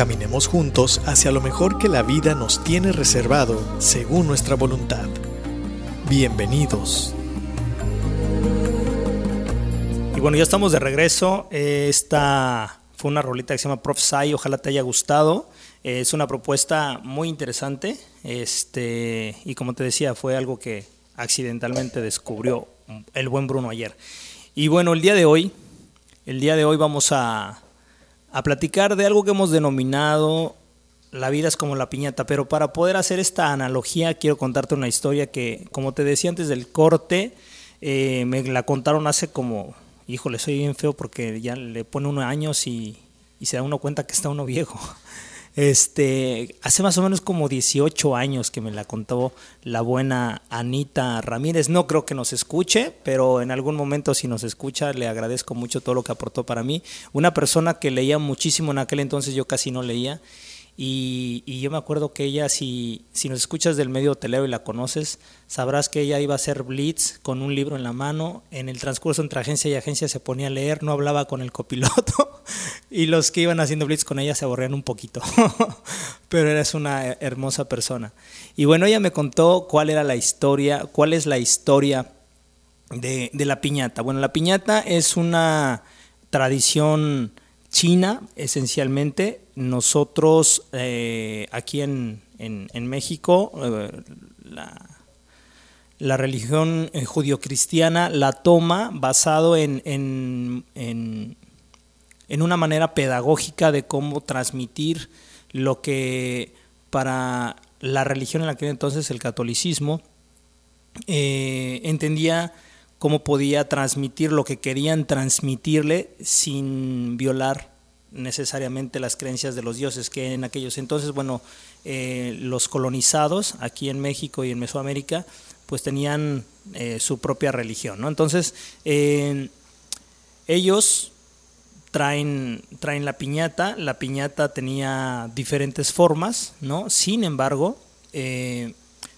Caminemos juntos hacia lo mejor que la vida nos tiene reservado según nuestra voluntad. Bienvenidos. Y bueno, ya estamos de regreso. Esta fue una rolita que se llama Prophesy, ojalá te haya gustado. Es una propuesta muy interesante. Este, y como te decía, fue algo que accidentalmente descubrió el buen Bruno ayer. Y bueno, el día de hoy, el día de hoy vamos a, a platicar de algo que hemos denominado la vida es como la piñata, pero para poder hacer esta analogía quiero contarte una historia que, como te decía antes del corte, eh, me la contaron hace como, híjole, soy bien feo porque ya le pone unos años y, y se da uno cuenta que está uno viejo. Este, hace más o menos como 18 años que me la contó la buena Anita Ramírez. No creo que nos escuche, pero en algún momento si nos escucha le agradezco mucho todo lo que aportó para mí. Una persona que leía muchísimo en aquel entonces, yo casi no leía y, yo me acuerdo que ella, si, si nos escuchas del medio hotelero y la conoces, sabrás que ella iba a hacer blitz con un libro en la mano. En el transcurso entre agencia y agencia se ponía a leer, no hablaba con el copiloto y los que iban haciendo blitz con ella se aburrían un poquito. Pero eres una hermosa persona. Y bueno, ella me contó cuál era la historia, cuál es la historia de, de la piñata. Bueno, la piñata es una tradición china, esencialmente. Nosotros eh, aquí en, en, México, eh, la, la, religión eh, judio-cristiana la toma basado en, en, en, una manera pedagógica de cómo transmitir lo que para la religión en aquel entonces, el catolicismo, entendía cómo podía transmitir lo que querían transmitirle sin violar necesariamente las creencias de los dioses, que en aquellos entonces, bueno, eh, los colonizados aquí en México y en Mesoamérica, pues tenían eh, su propia religión, ¿no? Entonces, eh, ellos traen, traen la piñata, la piñata tenía diferentes formas, ¿no? Sin embargo,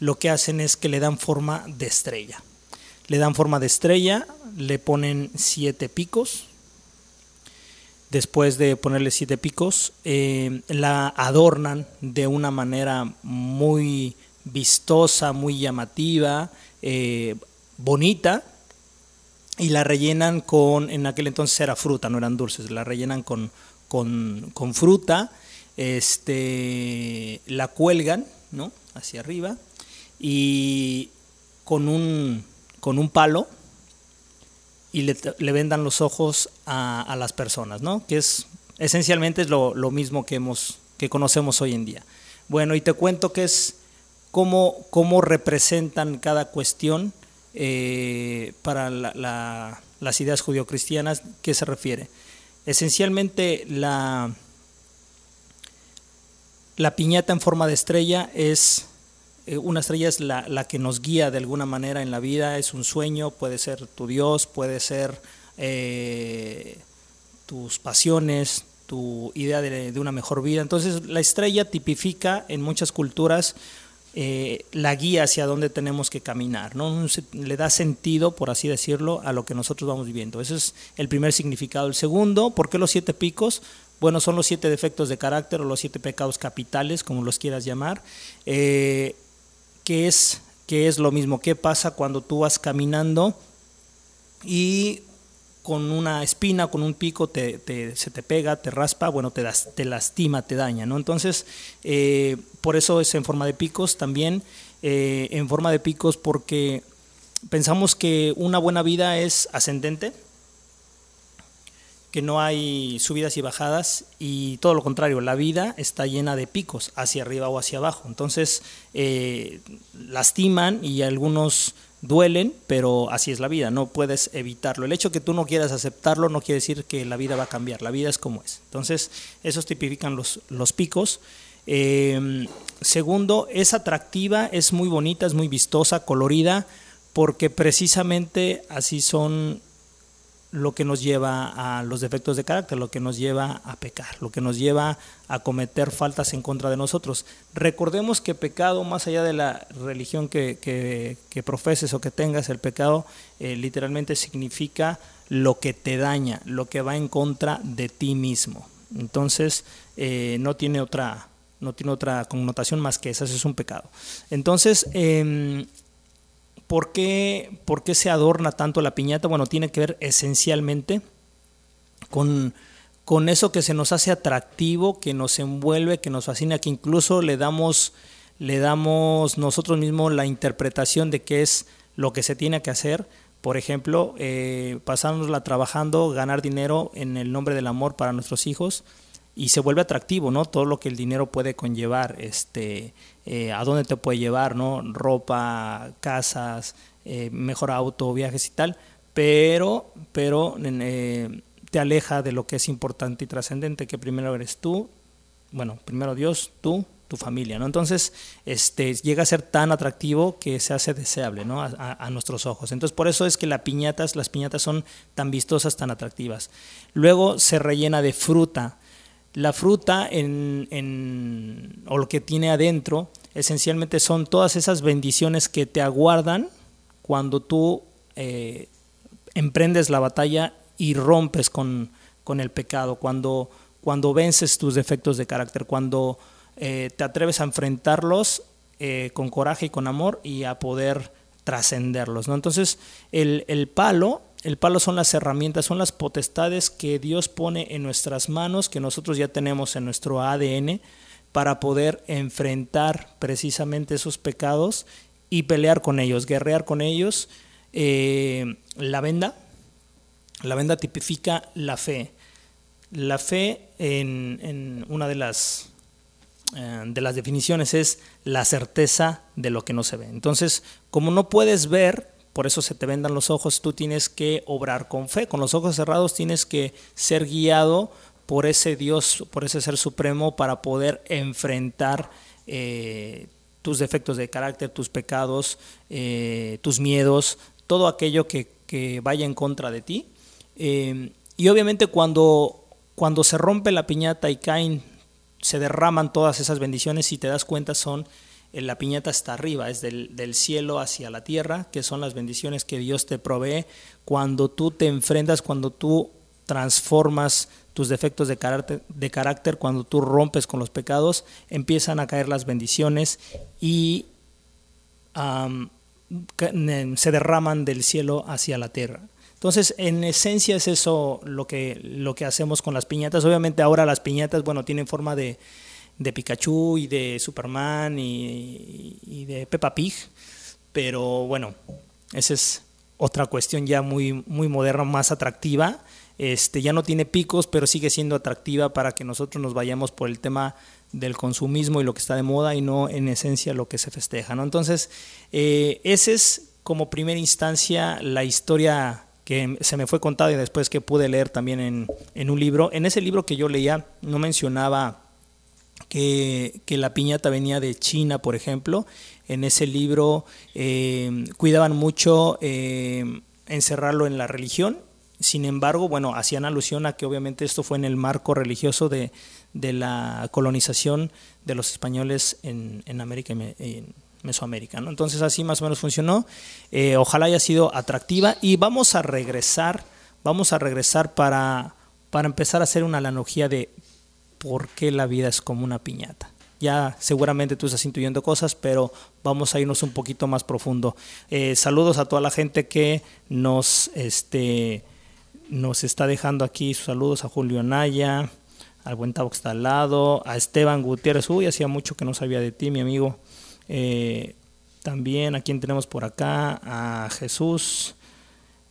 lo que hacen es que le dan forma de estrella le dan forma de estrella, le ponen siete picos. Después de ponerle siete picos, eh, la adornan de una manera muy vistosa, muy llamativa, eh, bonita, y la rellenan con, en aquel entonces era fruta, no eran dulces, la rellenan con, con, con fruta, este, la cuelgan ¿no? hacia arriba y con un con un palo y le, vendan los ojos a, las personas, ¿no? Que es esencialmente es lo, mismo que hemos que conocemos hoy en día. Bueno, y te cuento que es cómo, cómo representan cada cuestión eh, para las ideas judio-cristianas, ¿qué se refiere? Esencialmente la, la piñata en forma de estrella es eh, una estrella es la, que nos guía de alguna manera en la vida, es un sueño, puede ser tu Dios, puede ser eh, tus pasiones, tu idea de, una mejor vida. Entonces la estrella tipifica en muchas culturas eh, la guía hacia dónde tenemos que caminar, ¿no? le da sentido, por así decirlo, a lo que nosotros vamos viviendo. Ese es el primer significado. El segundo, ¿por qué los siete picos? Bueno, son los siete defectos de carácter o los siete pecados capitales, como los quieras llamar. ¿Qué es, es lo mismo? ¿Qué pasa cuando tú vas caminando y con una espina, con un pico, te, se te pega, te raspa, bueno, te, das, te lastima, te daña, ¿no? Entonces, eh, por eso es en forma de picos también, eh, en forma de picos porque pensamos que una buena vida es ascendente, que no hay subidas y bajadas y todo lo contrario, la vida está llena de picos hacia arriba o hacia abajo. Entonces eh, lastiman y algunos duelen, pero así es la vida, no puedes evitarlo. El hecho que tú no quieras aceptarlo no quiere decir que la vida va a cambiar, la vida es como es. Entonces esos tipifican los, los picos. Eh, segundo, es atractiva, es muy bonita, es muy vistosa, colorida, porque precisamente así son lo que nos lleva a los defectos de carácter, lo que nos lleva a pecar, lo que nos lleva a cometer faltas en contra de nosotros. Recordemos que pecado, más allá de la religión que, que, profeses o que tengas, el pecado eh, literalmente significa lo que te daña, lo que va en contra de ti mismo. Entonces, eh, no tiene otra no tiene otra connotación más que esa, es un pecado. Entonces, eh, ¿Por qué, se adorna tanto la piñata? Bueno, tiene que ver esencialmente con, con eso que se nos hace atractivo, que nos envuelve, que nos fascina, que incluso le damos, le damos nosotros mismos la interpretación de qué es lo que se tiene que hacer. Por ejemplo, eh, trabajando, ganar dinero en el nombre del amor para nuestros hijos y se vuelve atractivo, ¿no? Todo lo que el dinero puede conllevar, este, eh, a dónde te puede llevar, ¿no? Ropa, casas, eh, mejor auto, viajes y tal, pero, pero eh, te aleja de lo que es importante y trascendente, que primero eres tú, bueno, primero Dios, tú, tu familia, ¿no? Entonces, este, llega a ser tan atractivo que se hace deseable, ¿no? A, a, nuestros ojos. Entonces, por eso es que las piñatas, las piñatas son tan vistosas, tan atractivas. Luego se rellena de fruta la fruta en, o lo que tiene adentro esencialmente son todas esas bendiciones que te aguardan cuando tú eh, emprendes la batalla y rompes con, el pecado, cuando, cuando vences tus defectos de carácter, cuando eh, te atreves a enfrentarlos eh, con coraje y con amor y a poder trascenderlos. ¿no? Entonces, el, el palo el palo son las herramientas, son las potestades que Dios pone en nuestras manos, que nosotros ya tenemos en nuestro ADN, para poder enfrentar precisamente esos pecados y pelear con ellos, guerrear con ellos. Eh, la venda, la venda tipifica la fe. La fe en, una de las, eh, de las definiciones es la certeza de lo que no se ve. Entonces, como no puedes ver, por eso se te vendan los ojos, tú tienes que obrar con fe, con los ojos cerrados tienes que ser guiado por ese Dios, por ese ser supremo para poder enfrentar eh, tus defectos de carácter, tus pecados, eh, tus miedos, todo aquello que, vaya en contra de ti. Eh, y obviamente cuando, cuando se rompe la piñata y caen, se derraman todas esas bendiciones, y te das cuenta son la piñata está arriba, es del, cielo hacia la tierra, que son las bendiciones que Dios te provee cuando tú te enfrentas, cuando tú transformas tus defectos de carácter, de carácter, cuando tú rompes con los pecados, empiezan a caer las bendiciones y se derraman del cielo hacia la tierra. Entonces, en esencia es eso lo que, lo que hacemos con las piñatas. Obviamente ahora las piñatas, bueno, tienen forma de, de Pikachu y de Superman y, de Peppa Pig, pero bueno, esa es otra cuestión ya muy, muy moderna, más atractiva. Este, ya no tiene picos, pero sigue siendo atractiva para que nosotros nos vayamos por el tema del consumismo y lo que está de moda y no en esencia lo que se festeja. ¿no? Entonces, eh, esa es como primera instancia la historia que se me fue contada y después que pude leer también en, en un libro. En ese libro que yo leía no mencionaba que, la piñata venía de China, por ejemplo. En ese libro eh, cuidaban mucho eh, encerrarlo en la religión. Sin embargo, bueno, hacían alusión a que obviamente esto fue en el marco religioso de, la colonización de los españoles en, América y en Mesoamérica. Entonces así más o menos funcionó. Eh, ojalá haya sido atractiva y vamos a regresar, vamos a regresar para, para empezar a hacer una analogía de por qué la vida es como una piñata. Ya seguramente tú estás intuyendo cosas, pero vamos a irnos un poquito más profundo. Eh, saludos a toda la gente que nos, este, nos está dejando aquí. Saludos a Julio Naya, al buen Tavo que está al lado, a Esteban Gutiérrez. Uy, hacía mucho que no sabía de ti, mi amigo. Eh, también a quien tenemos por acá, a Jesús,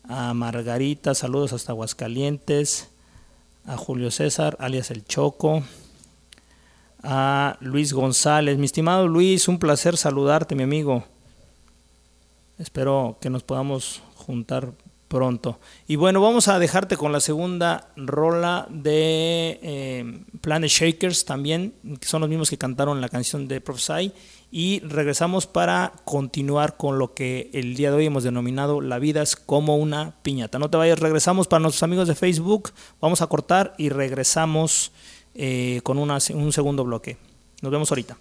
a Margarita, saludos hasta Aguascalientes a Julio César, alias El Choco, a Luis González. Mi estimado Luis, un placer saludarte, mi amigo. Espero que nos podamos juntar pronto. Y bueno, vamos a dejarte con la segunda rola de eh, Planet Shakers también, que son los mismos que cantaron la canción de Prophesy. Y regresamos para continuar con lo que el día de hoy hemos denominado La vida es como una piñata. No te vayas, regresamos para nuestros amigos de Facebook. Vamos a cortar y regresamos eh, con un segundo bloque. Nos vemos ahorita.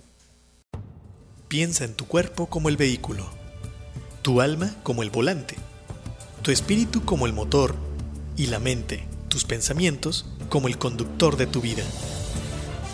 Piensa en tu cuerpo como el vehículo, tu alma como el volante, tu espíritu como el motor y la mente, tus pensamientos como el conductor de tu vida.